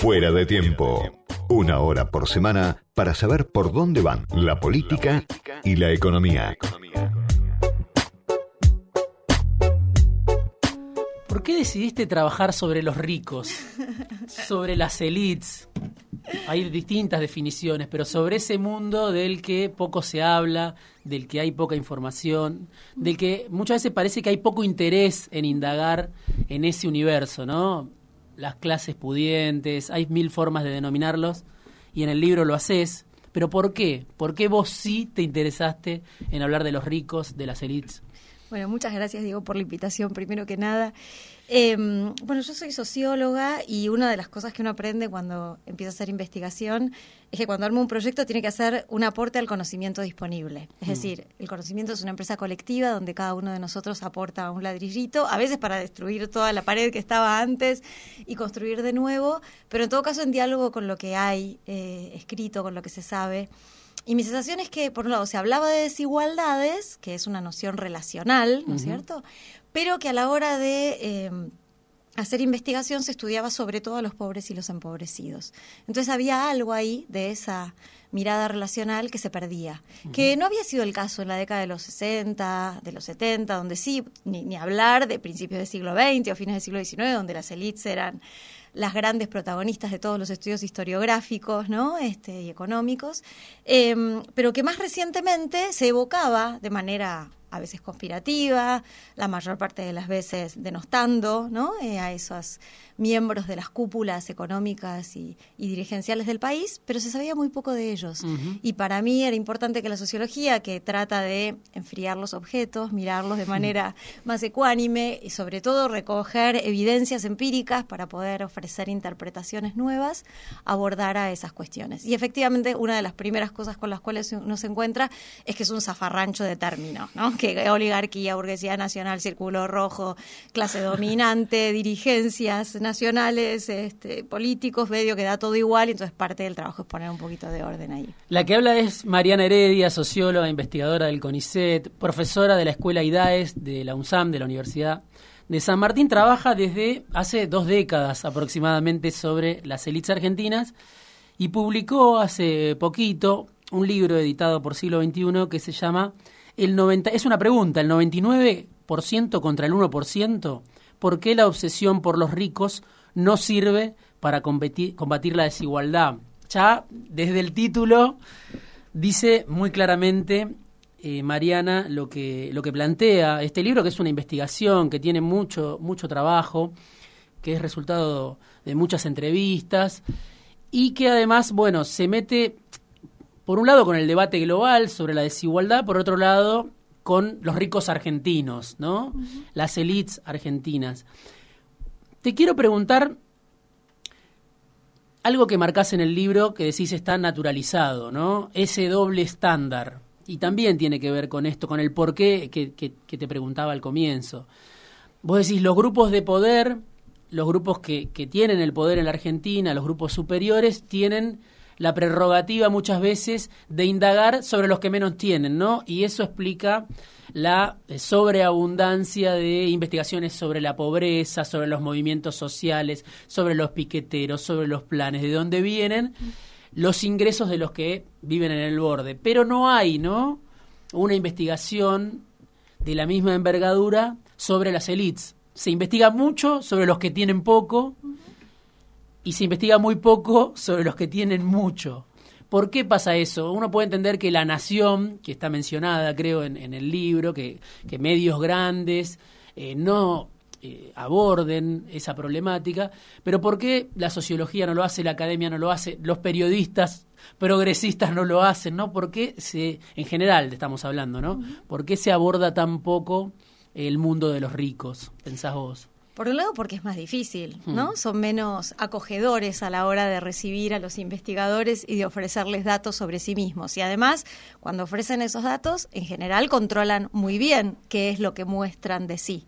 Fuera de tiempo. Una hora por semana para saber por dónde van la política y la economía. ¿Por qué decidiste trabajar sobre los ricos? Sobre las elites. Hay distintas definiciones, pero sobre ese mundo del que poco se habla, del que hay poca información, del que muchas veces parece que hay poco interés en indagar en ese universo, ¿no? Las clases pudientes, hay mil formas de denominarlos y en el libro lo haces, pero ¿por qué? ¿Por qué vos sí te interesaste en hablar de los ricos, de las elites? Bueno, muchas gracias, Diego, por la invitación, primero que nada. Eh, bueno, yo soy socióloga y una de las cosas que uno aprende cuando empieza a hacer investigación es que cuando arma un proyecto tiene que hacer un aporte al conocimiento disponible. Es mm. decir, el conocimiento es una empresa colectiva donde cada uno de nosotros aporta un ladrillito, a veces para destruir toda la pared que estaba antes y construir de nuevo, pero en todo caso en diálogo con lo que hay eh, escrito, con lo que se sabe. Y mi sensación es que, por un lado, se hablaba de desigualdades, que es una noción relacional, ¿no es cierto? Pero que a la hora de em, hacer investigación se estudiaba sobre todo a los pobres y los empobrecidos. Entonces había algo ahí de esa mirada relacional que se perdía, que no había sido el caso en la década de los 60, de los 70, donde sí, ni, ni hablar de principios del siglo XX o fines del siglo XIX, donde las élites eran las grandes protagonistas de todos los estudios historiográficos ¿no? este, y económicos, em, pero que más recientemente se evocaba de manera a veces conspirativa, la mayor parte de las veces denostando ¿no? Eh, a esos miembros de las cúpulas económicas y, dirigenciales del país, pero se sabía muy poco de ellos. Y para mí era importante que la sociología, que trata de enfriar los objetos, mirarlos de manera más ecuánime y sobre todo recoger evidencias empíricas para poder ofrecer interpretaciones nuevas, abordara esas cuestiones. Y efectivamente una de las primeras cosas con las cuales uno se encuentra es que es un zafarrancho de términos, ¿no? Que oligarquía, burguesía nacional, círculo rojo, clase dominante, dirigencias nacionales, este, políticos, medio que da todo igual, y entonces parte del trabajo es poner un poquito de orden ahí. La que habla es Mariana Heredia, socióloga, investigadora del CONICET, profesora de la Escuela IDAES de la UNSAM, de la Universidad de San Martín, trabaja desde hace dos décadas aproximadamente sobre las élites argentinas y publicó hace poquito un libro editado por Siglo XXI que se llama el 90, es una pregunta, el 99% contra el 1%, ¿por qué la obsesión por los ricos no sirve para combatir, la desigualdad? Ya desde el título dice muy claramente eh, Mariana lo que, lo que plantea este libro, que es una investigación, que tiene mucho, mucho trabajo, que es resultado de muchas entrevistas y que además, bueno, se mete, por un lado, con el debate global sobre la desigualdad, por otro lado, con los ricos argentinos, ¿no? Las élites argentinas. Te quiero preguntar algo que marcas en el libro que decís está naturalizado, ¿no? Ese doble estándar. Y también tiene que ver con esto, con el porqué que, que, te preguntaba al comienzo. Vos decís, los grupos de poder, los grupos que, que tienen el poder en la Argentina, los grupos superiores, tienen la prerrogativa muchas veces de indagar sobre los que menos tienen, ¿no? Y eso explica la eh, sobreabundancia de investigaciones sobre la pobreza, sobre los movimientos sociales, sobre los piqueteros, sobre los planes, de dónde vienen los ingresos de los que viven en el borde. Pero no hay, ¿no? Una investigación de la misma envergadura sobre las élites. Se investiga mucho sobre los que tienen poco y se investiga muy poco sobre los que tienen mucho. ¿Por qué pasa eso? Uno puede entender que la nación, que está mencionada creo en, el libro, que, medios grandes eh, no eh, aborden esa problemática, pero ¿por qué la sociología no lo hace, la academia no lo hace, los periodistas progresistas no lo hacen, ¿no? ¿Por qué se, en general estamos hablando, ¿no? ¿Por qué se aborda tan poco el mundo de los ricos, pensás vos? Por un lado, porque es más difícil, ¿no? Hmm. Son menos acogedores a la hora de recibir a los investigadores y de ofrecerles datos sobre sí mismos. Y además, cuando ofrecen esos datos, en general controlan muy bien qué es lo que muestran de sí,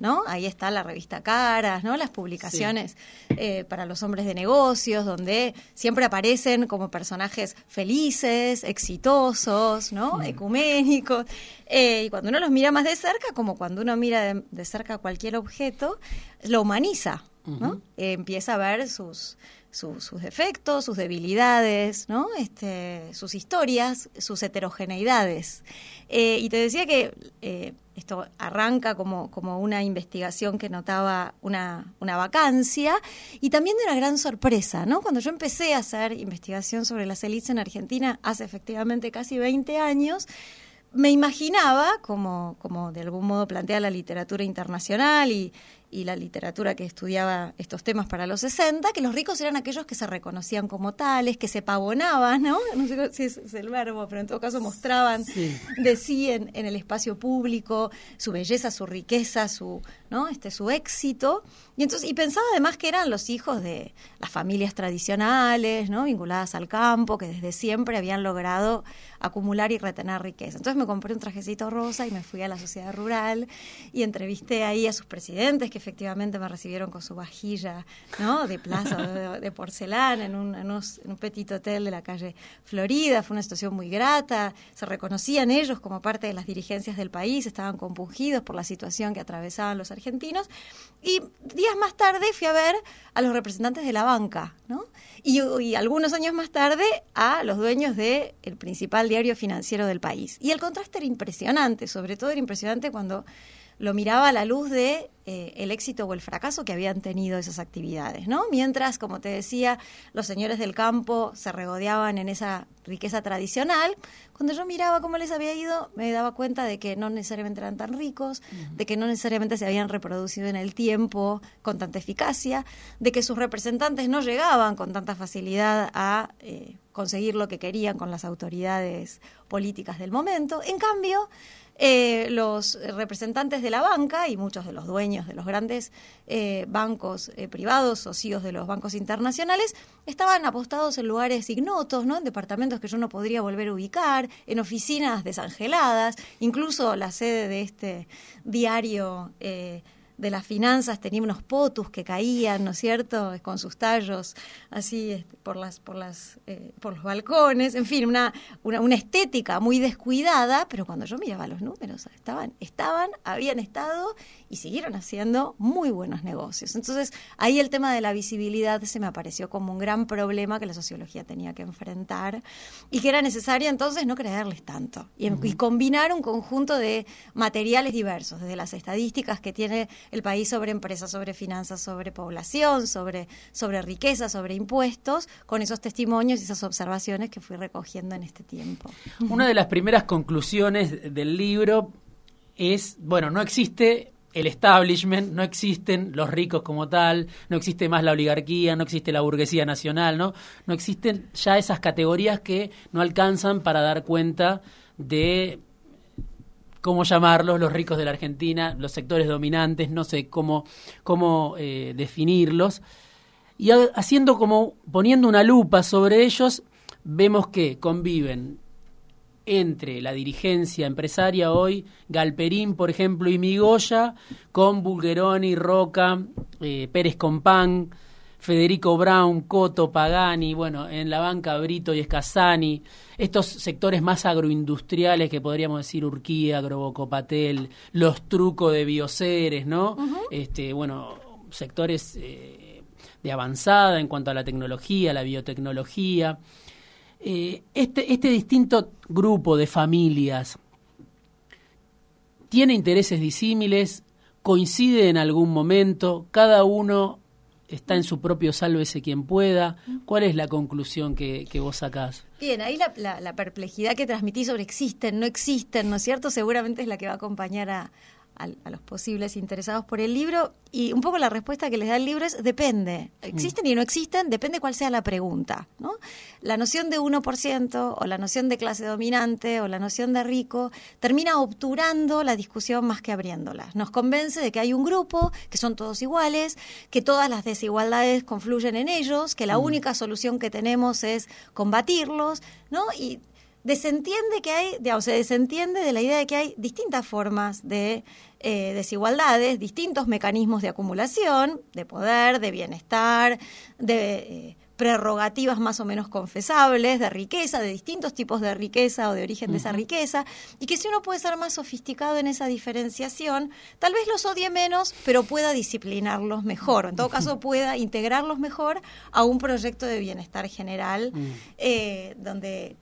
¿no? Ahí está la revista Caras, ¿no? Las publicaciones eh, para los hombres de negocios, donde siempre aparecen como personajes felices, exitosos, ¿no? Ecuménicos. Eh, y cuando uno los mira más de cerca, como cuando uno mira de, cerca cualquier objeto, lo humaniza. ¿no? empieza a ver sus, sus defectos, sus debilidades, ¿no? Este, sus historias, sus heterogeneidades. Eh, y te decía que eh, esto arranca como, como una investigación que notaba una, una vacancia y también de una gran sorpresa, ¿no? Cuando yo empecé a hacer investigación sobre las élites en Argentina hace efectivamente casi 20 años, me imaginaba, como, como de algún modo plantea la literatura internacional y, y la literatura que estudiaba estos temas para los 60, que los ricos eran aquellos que se reconocían como tales, que se pavonaban, ¿no? No sé si es, el verbo, pero en todo caso mostraban de sí en, el espacio público su belleza, su riqueza, su, este, su éxito. Y, entonces, y pensaba además que eran los hijos de las familias tradicionales, ¿no? vinculadas al campo, que desde siempre habían logrado acumular y retener riqueza. Entonces me compré un trajecito rosa y me fui a la sociedad rural y entrevisté ahí a sus presidentes que efectivamente me recibieron con su vajilla ¿no? de plaza de, porcelana en un, en, un petit hotel de la calle Florida. Fue una situación muy grata. Se reconocían ellos como parte de las dirigencias del país, estaban compungidos por la situación que atravesaban los argentinos. Y días más tarde fui a ver a los representantes de la banca, ¿no? Y, algunos años más tarde a los dueños del el principal diario financiero del país. Y el contraste era impresionante, sobre todo era impresionante cuando lo miraba a la luz de eh, el éxito o el fracaso que habían tenido esas actividades, ¿no? Mientras, como te decía, los señores del campo se regodeaban en esa riqueza tradicional, cuando yo miraba cómo les había ido, me daba cuenta de que no necesariamente eran tan ricos, de que no necesariamente se habían reproducido en el tiempo con tanta eficacia, de que sus representantes no llegaban con tanta facilidad a eh, conseguir lo que querían con las autoridades políticas del momento. En cambio, eh, los representantes de la banca y muchos de los dueños de los grandes eh, bancos eh, privados, socios de los bancos internacionales, estaban apostados en lugares ignotos, ¿no? en departamentos que yo no podría volver a ubicar, en oficinas desangeladas, incluso la sede de este diario de las finanzas tenía unos potus que caían, ¿no es cierto?, con sus tallos así este, por las por las eh, por los balcones, en fin, una, una, estética muy descuidada, pero cuando yo miraba los números, estaban estaban, habían estado y siguieron haciendo muy buenos negocios. Entonces, ahí el tema de la visibilidad se me apareció como un gran problema que la sociología tenía que enfrentar y que era necesario entonces no creerles tanto y, y combinar un conjunto de materiales diversos, desde las estadísticas que tiene el país sobre empresas, sobre finanzas, sobre población, sobre, sobre riqueza, sobre impuestos, con esos testimonios y esas observaciones que fui recogiendo en este tiempo. Una de las primeras conclusiones del libro es, bueno, no existe el establishment, no existen los ricos como tal, no existe más la oligarquía, no existe la burguesía nacional, ¿no? No existen ya esas categorías que no alcanzan para dar cuenta de cómo llamarlos, los ricos de la Argentina, los sectores dominantes, no sé cómo, cómo eh, definirlos. Y haciendo como, poniendo una lupa sobre ellos, vemos que conviven entre la dirigencia empresaria hoy, Galperín, por ejemplo, y Migoya, con Bulgeroni, Roca, eh, Pérez Compán, Federico Brown, Coto, Pagani, bueno, en la banca Brito y Escasani, estos sectores más agroindustriales que podríamos decir Urquía, Grobocopatel, los trucos de bioceres, ¿no? Este, bueno, sectores eh, de avanzada en cuanto a la tecnología, la biotecnología. Eh, este, este distinto grupo de familias tiene intereses disímiles, coincide en algún momento, cada uno está en su propio sálvese quien pueda. ¿Cuál es la conclusión que, vos sacás? Bien, ahí la, la, perplejidad que transmití sobre existen, no existen, ¿no es cierto? Seguramente es la que va a acompañar a, a, los posibles interesados por el libro. Y un poco la respuesta que les da el libro es depende. Existen y no existen, depende cuál sea la pregunta. ¿no? La noción de 1% o la noción de clase dominante o la noción de rico termina obturando la discusión más que abriéndola. Nos convence de que hay un grupo, que son todos iguales, que todas las desigualdades confluyen en ellos, que la mm. única solución que tenemos es combatirlos, ¿no? Y desentiende que hay, digamos, se desentiende de la idea de que hay distintas formas de eh, desigualdades, distintos mecanismos de acumulación, de poder, de bienestar, de eh, prerrogativas más o menos confesables de riqueza, de distintos tipos de riqueza o de origen de esa riqueza, y que si uno puede ser más sofisticado en esa diferenciación, tal vez los odie menos, pero pueda disciplinarlos mejor, en todo caso pueda integrarlos mejor a un proyecto de bienestar general mm. eh, donde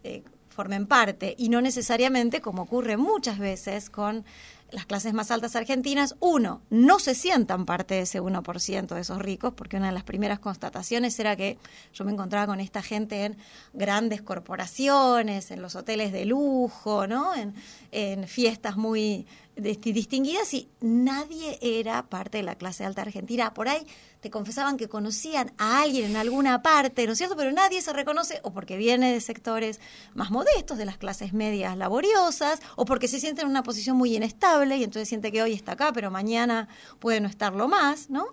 formen parte, y no necesariamente como ocurre muchas veces con las clases más altas argentinas, uno, no se sientan parte de ese 1% de esos ricos, porque una de las primeras constataciones era que yo me encontraba con esta gente en grandes corporaciones, en los hoteles de lujo, ¿no? en, en fiestas muy distinguidas y nadie era parte de la clase alta argentina. Por ahí te confesaban que conocían a alguien en alguna parte, ¿no es cierto? Pero nadie se reconoce o porque viene de sectores más modestos, de las clases medias laboriosas, o porque se siente en una posición muy inestable y entonces siente que hoy está acá, pero mañana puede no estarlo más, ¿no?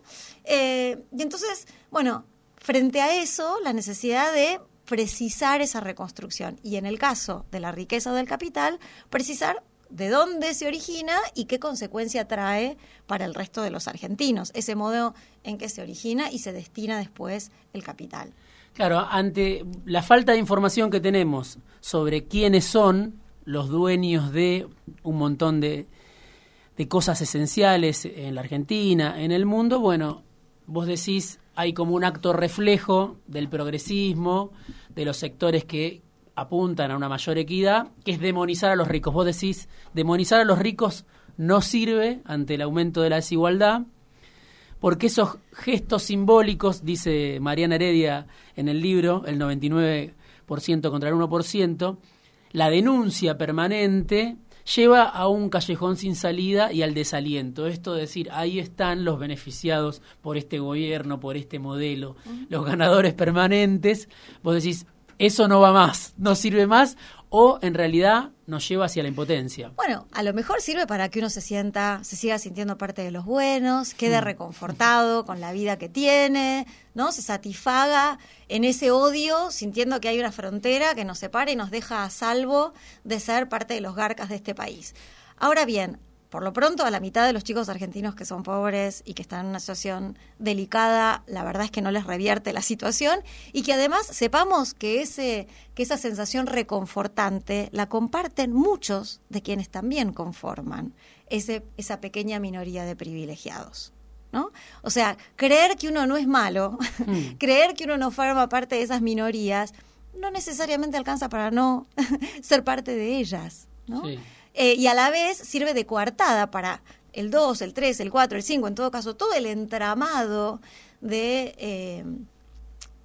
Eh, y entonces, bueno, frente a eso, la necesidad de precisar esa reconstrucción. Y en el caso de la riqueza del capital, precisar de dónde se origina y qué consecuencia trae para el resto de los argentinos, ese modo en que se origina y se destina después el capital. Claro, ante la falta de información que tenemos sobre quiénes son los dueños de un montón de, cosas esenciales en la Argentina, en el mundo, bueno, vos decís, hay como un acto reflejo del progresismo, de los sectores que apuntan a una mayor equidad, que es demonizar a los ricos. Vos decís, demonizar a los ricos no sirve ante el aumento de la desigualdad, porque esos gestos simbólicos, dice Mariana Heredia en el libro, el 99% contra el 1%, la denuncia permanente lleva a un callejón sin salida y al desaliento. Esto de decir, ahí están los beneficiados por este gobierno, por este modelo, los ganadores permanentes. Vos decís, eso no va más, no sirve más o en realidad nos lleva hacia la impotencia. Bueno, a lo mejor sirve para que uno se sienta, se siga sintiendo parte de los buenos, quede mm. reconfortado con la vida que tiene, ¿no? Se satisfaga en ese odio, sintiendo que hay una frontera que nos separa y nos deja a salvo de ser parte de los garcas de este país. Ahora bien, por lo pronto, a la mitad de los chicos argentinos que son pobres y que están en una situación delicada, la verdad es que no les revierte la situación y que además sepamos que, ese, que esa sensación reconfortante la comparten muchos de quienes también conforman ese, esa pequeña minoría de privilegiados. ¿No? O sea, creer que uno no es malo, hmm. creer que uno no forma parte de esas minorías, no necesariamente alcanza para no ser parte de ellas. ¿no? Eh, y a la vez sirve de coartada para el 2, el 3, el 4, el 5, en todo caso, todo el entramado de eh,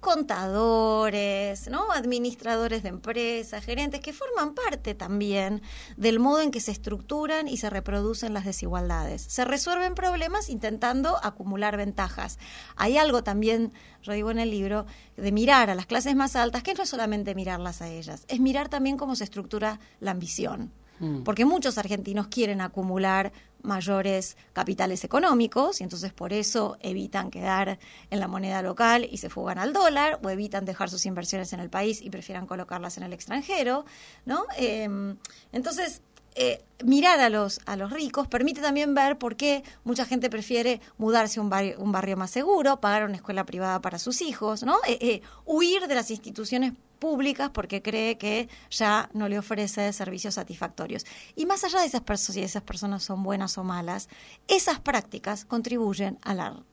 contadores, ¿no? administradores de empresas, gerentes, que forman parte también del modo en que se estructuran y se reproducen las desigualdades. Se resuelven problemas intentando acumular ventajas. Hay algo también, yo digo en el libro, de mirar a las clases más altas, que no es solamente mirarlas a ellas, es mirar también cómo se estructura la ambición. Mm. porque muchos argentinos quieren acumular mayores capitales económicos y entonces por eso evitan quedar en la moneda local y se fugan al dólar o evitan dejar sus inversiones en el país y prefieran colocarlas en el extranjero, ¿no? Em, entonces eh, mirar a los, a los ricos permite también ver por qué mucha gente prefiere mudarse a un barrio, un barrio más seguro, pagar una escuela privada para sus hijos, ¿no? Eh, eh, huir de las instituciones públicas porque cree que ya no le ofrece servicios satisfactorios. Y más allá de esas personas, si esas personas son buenas o malas, esas prácticas contribuyen a la,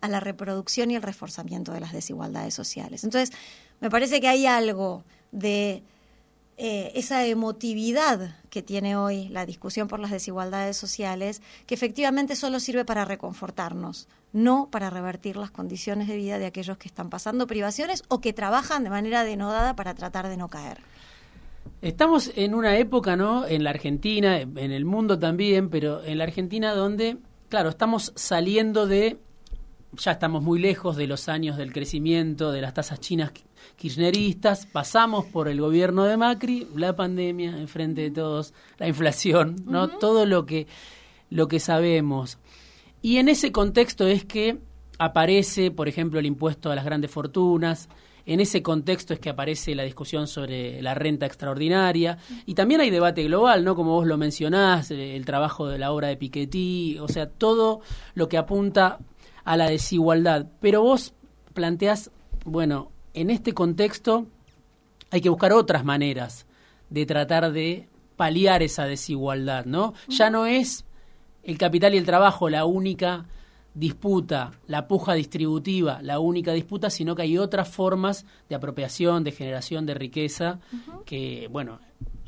a la reproducción y el reforzamiento de las desigualdades sociales. Entonces, me parece que hay algo de eh, esa emotividad que tiene hoy la discusión por las desigualdades sociales, que efectivamente solo sirve para reconfortarnos, no para revertir las condiciones de vida de aquellos que están pasando privaciones o que trabajan de manera denodada para tratar de no caer. Estamos en una época, ¿no? En la Argentina, en el mundo también, pero en la Argentina donde, claro, estamos saliendo de ya estamos muy lejos de los años del crecimiento de las tasas chinas kirchneristas, pasamos por el gobierno de Macri, la pandemia enfrente de todos, la inflación, ¿no? Todo lo que lo que sabemos. Y en ese contexto es que aparece, por ejemplo, el impuesto a las grandes fortunas, en ese contexto es que aparece la discusión sobre la renta extraordinaria y también hay debate global, ¿no? Como vos lo mencionás, eh, el trabajo de la obra de Piketty, o sea, todo lo que apunta a la desigualdad. Pero vos planteás, bueno, en este contexto hay que buscar otras maneras de tratar de paliar esa desigualdad, ¿no? Ya no es el capital y el trabajo la única disputa, la puja distributiva, la única disputa, sino que hay otras formas de apropiación, de generación de riqueza que, bueno,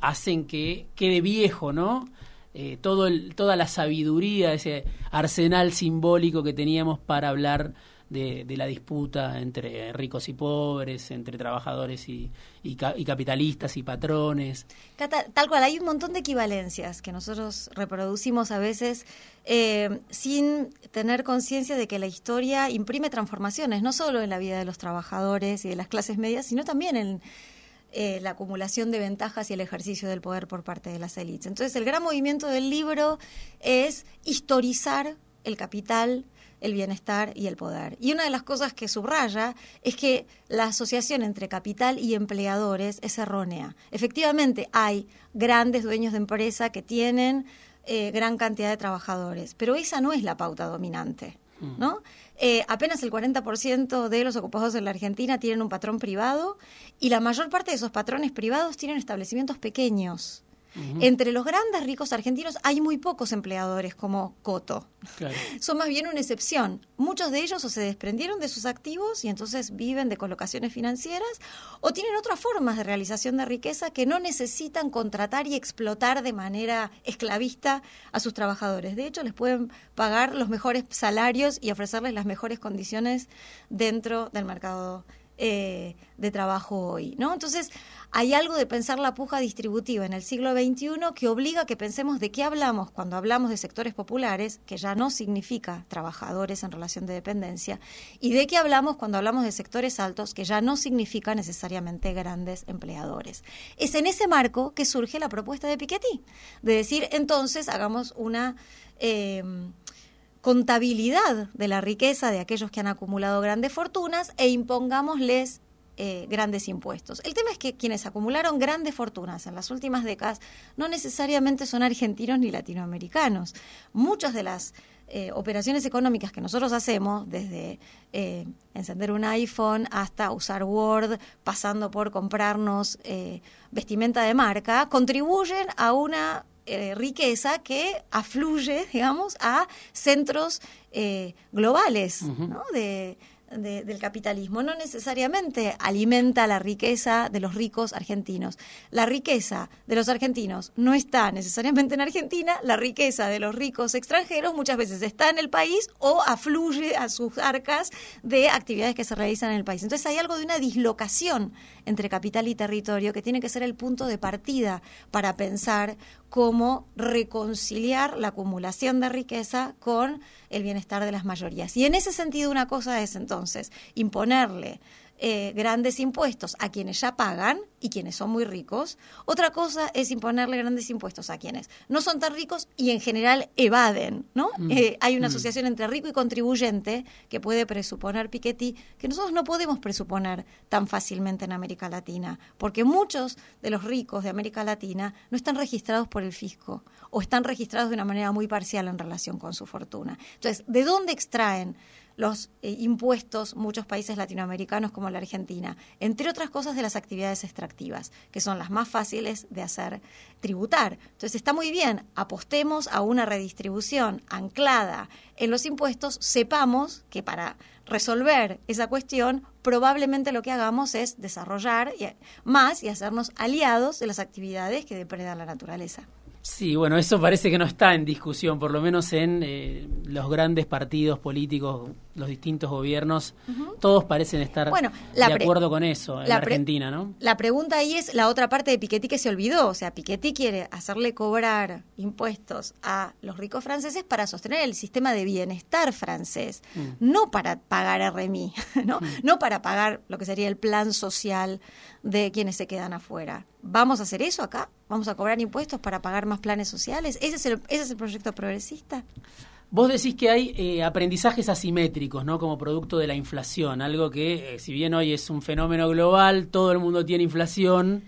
hacen que quede viejo, ¿no? Eh, todo el, toda la sabiduría, ese arsenal simbólico que teníamos para hablar de, la disputa entre ricos y pobres, entre trabajadores y, y, capitalistas y patrones. tal cual, hay un montón de equivalencias que nosotros reproducimos a veces eh, sin tener conciencia de que la historia imprime transformaciones, no solo en la vida de los trabajadores y de las clases medias, sino también en eh, la acumulación de ventajas y el ejercicio del poder por parte de las élites. Entonces, el gran movimiento del libro es historizar el capital, el bienestar y el poder. Y una de las cosas que subraya es que la asociación entre capital y empleadores es errónea. Efectivamente, hay grandes dueños de empresa que tienen eh, gran cantidad de trabajadores, pero esa no es la pauta dominante. Mm. ¿No? Eh, apenas el 40% de los ocupados en la Argentina tienen un patrón privado y la mayor parte de esos patrones privados tienen establecimientos pequeños. Entre los grandes ricos argentinos hay muy pocos empleadores como Coto. Son más bien una excepción. Muchos de ellos o se desprendieron de sus activos y entonces viven de colocaciones financieras o tienen otras formas de realización de riqueza que no necesitan contratar y explotar de manera esclavista a sus trabajadores. De hecho, les pueden pagar los mejores salarios y ofrecerles las mejores condiciones dentro del mercado eh, de trabajo hoy, ¿no? Entonces, hay algo de pensar la puja distributiva en el siglo XXI que obliga a que pensemos de qué hablamos cuando hablamos de sectores populares, que ya no significa trabajadores en relación de dependencia, y de qué hablamos cuando hablamos de sectores altos, que ya no significa necesariamente grandes empleadores. Es en ese marco que surge la propuesta de Piketty, de decir, entonces, hagamos una... Eh, contabilidad de la riqueza de aquellos que han acumulado grandes fortunas e impongámosles eh, grandes impuestos. El tema es que quienes acumularon grandes fortunas en las últimas décadas no necesariamente son argentinos ni latinoamericanos. Muchas de las eh, operaciones económicas que nosotros hacemos, desde eh, encender un iPhone hasta usar Word, pasando por comprarnos vestimenta de marca, contribuyen a una eh, riqueza que afluye, digamos, a centros eh, globales ¿no? de, del capitalismo no necesariamente alimenta la riqueza de los ricos argentinos. La riqueza de los argentinos no está necesariamente en Argentina, la riqueza de los ricos extranjeros muchas veces está en el país o afluye a sus arcas de actividades que se realizan en el país. Entonces hay algo de una dislocación entre capital y territorio que tiene que ser el punto de partida para pensar cómo reconciliar la acumulación de riqueza con el bienestar de las mayorías. Y en ese sentido una cosa es entonces imponerle eh, grandes impuestos a quienes ya pagan y quienes son muy ricos. Otra cosa es imponerle grandes impuestos a quienes no son tan ricos y en general evaden. ¿no? Mm. Eh, hay una mm. asociación entre rico y contribuyente que puede presuponer Piketty que nosotros no podemos presuponer tan fácilmente en América Latina, porque muchos de los ricos de América Latina no están registrados por el fisco o están registrados de una manera muy parcial en relación con su fortuna. Entonces, ¿de dónde extraen? Los eh, impuestos muchos países latinoamericanos como la Argentina, entre otras cosas de las actividades extractivas, que son las más fáciles de hacer tributar. Entonces está muy bien, apostemos a una redistribución anclada en los impuestos, sepamos que para resolver esa cuestión probablemente lo que hagamos es desarrollar más y hacernos aliados de las actividades que depredan la naturaleza. Sí, bueno, eso parece que no está en discusión, por lo menos en eh, los grandes partidos políticos, los distintos gobiernos, todos parecen estar de acuerdo con eso en la Argentina, ¿no? La pregunta ahí es la otra parte de Piketty que se olvidó, o sea, Piketty quiere hacerle cobrar impuestos a los ricos franceses para sostener el sistema de bienestar francés, mm. no para pagar RMI, ¿no? Mm. no para pagar lo que sería el plan social de quienes se quedan afuera. ¿Vamos a hacer eso acá? ¿Vamos a cobrar impuestos para pagar más planes sociales? ¿Ese es el, ese es el proyecto progresista? Vos decís que hay eh, aprendizajes asimétricos, ¿no? Como producto de la inflación, algo que, eh, si bien hoy es un fenómeno global, todo el mundo tiene inflación.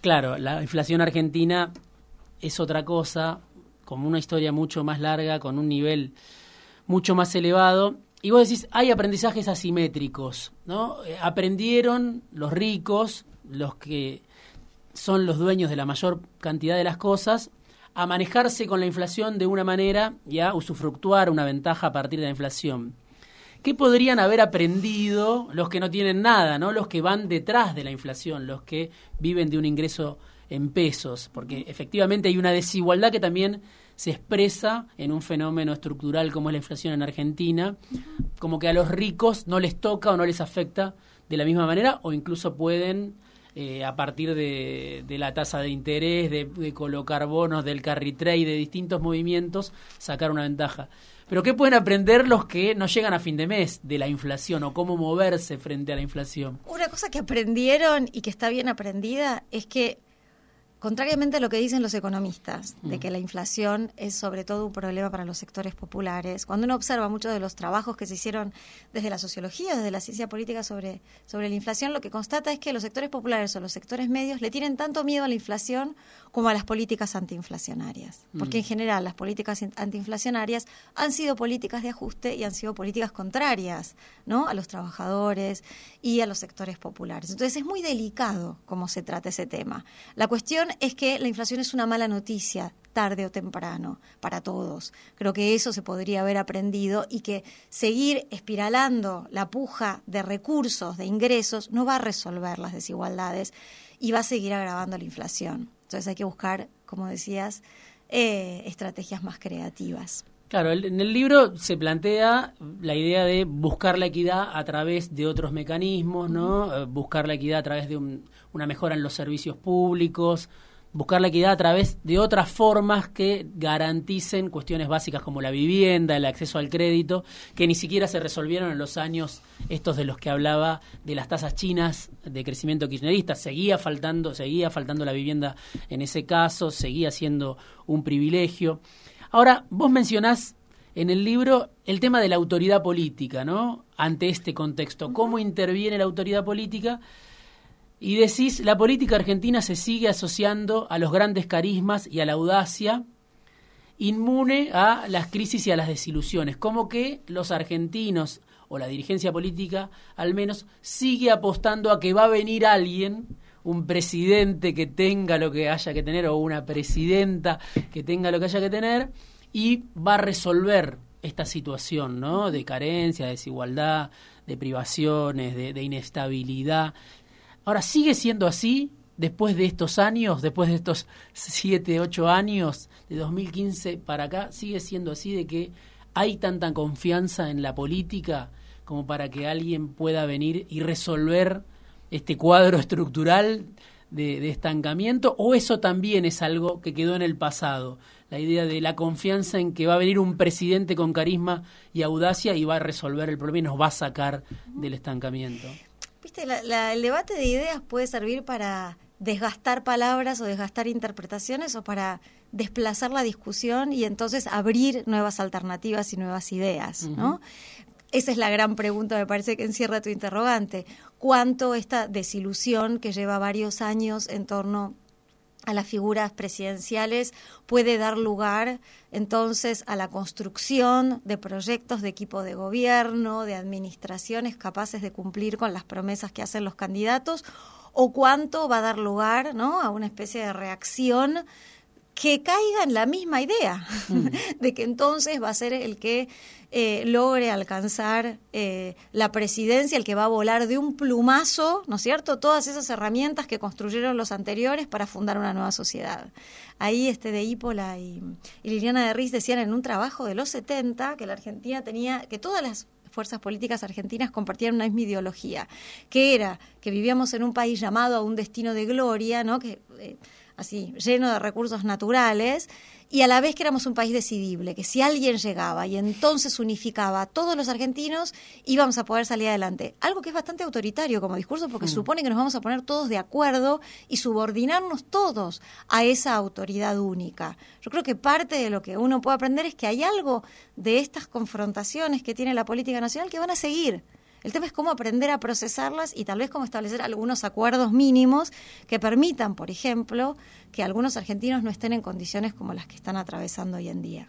Claro, la inflación argentina es otra cosa, como una historia mucho más larga, con un nivel mucho más elevado y vos decís, hay aprendizajes asimétricos, ¿no? Eh, aprendieron los ricos, los que son los dueños de la mayor cantidad de las cosas, a manejarse con la inflación de una manera y a usufructuar una ventaja a partir de la inflación. ¿Qué podrían haber aprendido los que no tienen nada, ¿no? los que van detrás de la inflación, los que viven de un ingreso en pesos? Porque efectivamente hay una desigualdad que también se expresa en un fenómeno estructural como es la inflación en Argentina, como que a los ricos no les toca o no les afecta de la misma manera o incluso pueden eh, a partir de, la tasa de interés, de, colocar bonos, del carry trade, de distintos movimientos, sacar una ventaja. Pero ¿qué pueden aprender los que no llegan a fin de mes de la inflación o cómo moverse frente a la inflación? Una cosa que aprendieron y que está bien aprendida es que Contrariamente a lo que dicen los economistas, de mm. que la inflación es sobre todo un problema para los sectores populares, cuando uno observa muchos de los trabajos que se hicieron desde la sociología, desde la ciencia política sobre, sobre la inflación, lo que constata es que los sectores populares o los sectores medios le tienen tanto miedo a la inflación como a las políticas antiinflacionarias. Porque en mm. general las políticas antiinflacionarias han sido políticas de ajuste y han sido políticas contrarias ¿no? a los trabajadores y a los sectores populares. Entonces es muy delicado cómo se trata ese tema. La cuestión es que la inflación es una mala noticia, tarde o temprano, para todos. Creo que eso se podría haber aprendido y que seguir espiralando la puja de recursos, de ingresos, no va a resolver las desigualdades y va a seguir agravando la inflación. Entonces hay que buscar, como decías, eh, estrategias más creativas. Claro, en el libro se plantea la idea de buscar la equidad a través de otros mecanismos, ¿no? Eh, buscar la equidad a través de una mejora en los servicios públicos, buscar la equidad a través de otras formas que garanticen cuestiones básicas como la vivienda, el acceso al crédito, que ni siquiera se resolvieron en los años estos de los que hablaba de las tasas chinas de crecimiento kirchnerista. Seguía faltando, seguía faltando la vivienda en ese caso, seguía siendo un privilegio. Ahora, vos mencionás en el libro el tema de la autoridad política, ¿no? Ante este contexto, cómo interviene la autoridad política y decís, la política argentina se sigue asociando a los grandes carismas y a la audacia, inmune a las crisis y a las desilusiones, como que los argentinos o la dirigencia política al menos sigue apostando a que va a venir alguien un presidente que tenga lo que haya que tener o una presidenta que tenga lo que haya que tener y va a resolver esta situación ¿no? de carencia, de desigualdad, de privaciones, de, inestabilidad. Ahora, ¿sigue siendo así después de estos años, después de estos siete, ocho años, de 2015 para acá? ¿Sigue siendo así de que hay tanta confianza en la política como para que alguien pueda venir y resolver este cuadro estructural de, estancamiento o eso también es algo que quedó en el pasado? La idea de la confianza en que va a venir un presidente con carisma y audacia y va a resolver el problema y nos va a sacar del estancamiento. Viste, el debate de ideas puede servir para desgastar palabras o desgastar interpretaciones o para desplazar la discusión y entonces abrir nuevas alternativas y nuevas ideas, ¿no? Esa es la gran pregunta, me parece que encierra tu interrogante. ¿Cuánto esta desilusión que lleva varios años en torno a las figuras presidenciales puede dar lugar entonces a la construcción de proyectos de equipo de gobierno, de administraciones capaces de cumplir con las promesas que hacen los candidatos, o cuánto va a dar lugar ¿no? a una especie de reacción que caiga en la misma idea, mm. de que entonces va a ser el que eh, logre alcanzar eh, la presidencia, el que va a volar de un plumazo, ¿no es cierto?, todas esas herramientas que construyeron los anteriores para fundar una nueva sociedad. Ahí este de Hípola y, Liliana de Riz decían en un trabajo de los 70 que la Argentina tenía, que todas las fuerzas políticas argentinas compartían una misma ideología, que era que vivíamos en un país llamado a un destino de gloria, ¿no? que eh, así, lleno de recursos naturales, y a la vez que éramos un país decidible, que si alguien llegaba y entonces unificaba a todos los argentinos, íbamos a poder salir adelante. Algo que es bastante autoritario como discurso porque mm. supone que nos vamos a poner todos de acuerdo y subordinarnos todos a esa autoridad única. Yo creo que parte de lo que uno puede aprender es que hay algo de estas confrontaciones que tiene la política nacional que van a seguir. El tema es cómo aprender a procesarlas y tal vez cómo establecer algunos acuerdos mínimos que permitan, por ejemplo, que algunos argentinos no estén en condiciones como las que están atravesando hoy en día.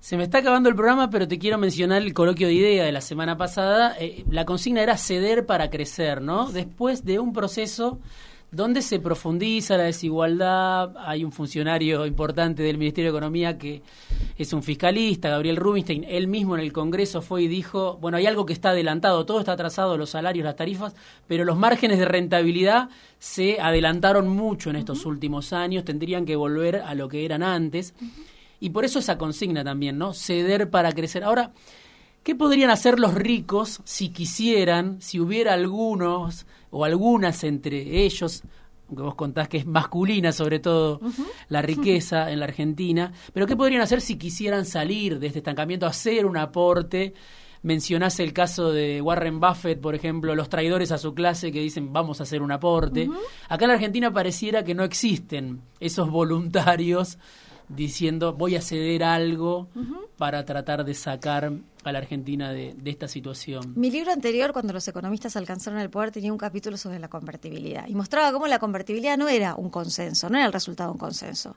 Se me está acabando el programa, pero te quiero mencionar el coloquio de idea de la semana pasada. Eh, la consigna era ceder para crecer, ¿no? Después de un proceso donde se profundiza la desigualdad, hay un funcionario importante del Ministerio de Economía que es un fiscalista, Gabriel Rubinstein, él mismo en el Congreso fue y dijo, bueno, hay algo que está adelantado, todo está atrasado, los salarios, las tarifas, pero los márgenes de rentabilidad se adelantaron mucho en estos últimos años, tendrían que volver a lo que eran antes. Y por eso esa consigna también, ¿no? Ceder para crecer. Ahora, ¿qué podrían hacer los ricos si quisieran, si hubiera algunos o algunas entre ellos, aunque vos contás que es masculina sobre todo la riqueza en la Argentina, pero qué podrían hacer si quisieran salir de este estancamiento, hacer un aporte? Mencionás el caso de Warren Buffett, por ejemplo, los traidores a su clase que dicen vamos a hacer un aporte. Acá en la Argentina pareciera que no existen esos voluntarios diciendo voy a ceder algo para tratar de sacar a la Argentina de, esta situación. Mi libro anterior, cuando los economistas alcanzaron el poder, tenía un capítulo sobre la convertibilidad y mostraba cómo la convertibilidad no era un consenso, no era el resultado de un consenso.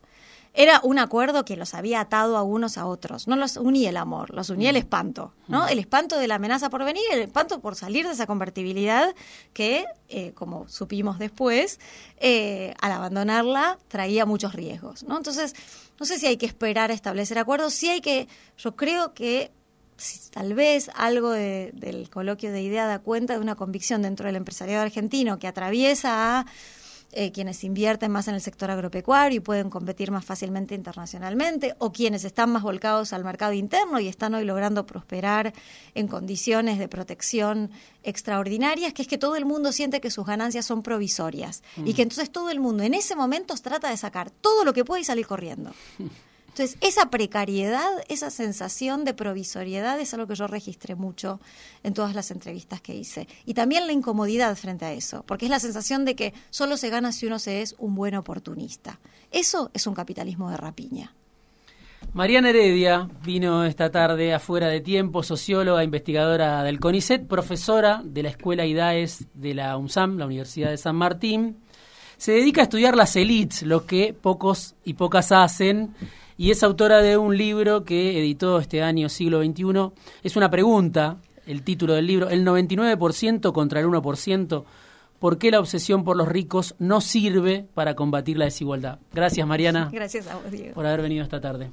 Era un acuerdo que los había atado a unos a otros. No los unía el amor, los unía el mm. espanto, ¿no? Mm. El espanto de la amenaza por venir, el espanto por salir de esa convertibilidad que, eh, como supimos después, eh, al abandonarla traía muchos riesgos, ¿no? Entonces, no sé si hay que esperar a establecer acuerdos, sí hay que, yo creo que tal vez algo del coloquio de idea da cuenta de una convicción dentro del empresariado argentino que atraviesa a eh, quienes invierten más en el sector agropecuario y pueden competir más fácilmente internacionalmente, o quienes están más volcados al mercado interno y están hoy logrando prosperar en condiciones de protección extraordinarias, que es que todo el mundo siente que sus ganancias son provisorias y que entonces todo el mundo en ese momento trata de sacar todo lo que puede y salir corriendo. Entonces, esa precariedad, esa sensación de provisoriedad es algo que yo registré mucho en todas las entrevistas que hice. Y también la incomodidad frente a eso, porque es la sensación de que solo se gana si uno se es un buen oportunista. Eso es un capitalismo de rapiña. Mariana Heredia vino esta tarde afuera de tiempo, socióloga, investigadora del CONICET, profesora de la Escuela IDAES de la UNSAM, la Universidad de San Martín. Se dedica a estudiar las elites, lo que pocos y pocas hacen y es autora de un libro que editó este año, siglo XXI. Es una pregunta, el título del libro, el 99% contra el 1%. ¿Por qué la obsesión por los ricos no sirve para combatir la desigualdad? Gracias, Mariana. Gracias a vos, Diego. Por haber venido esta tarde.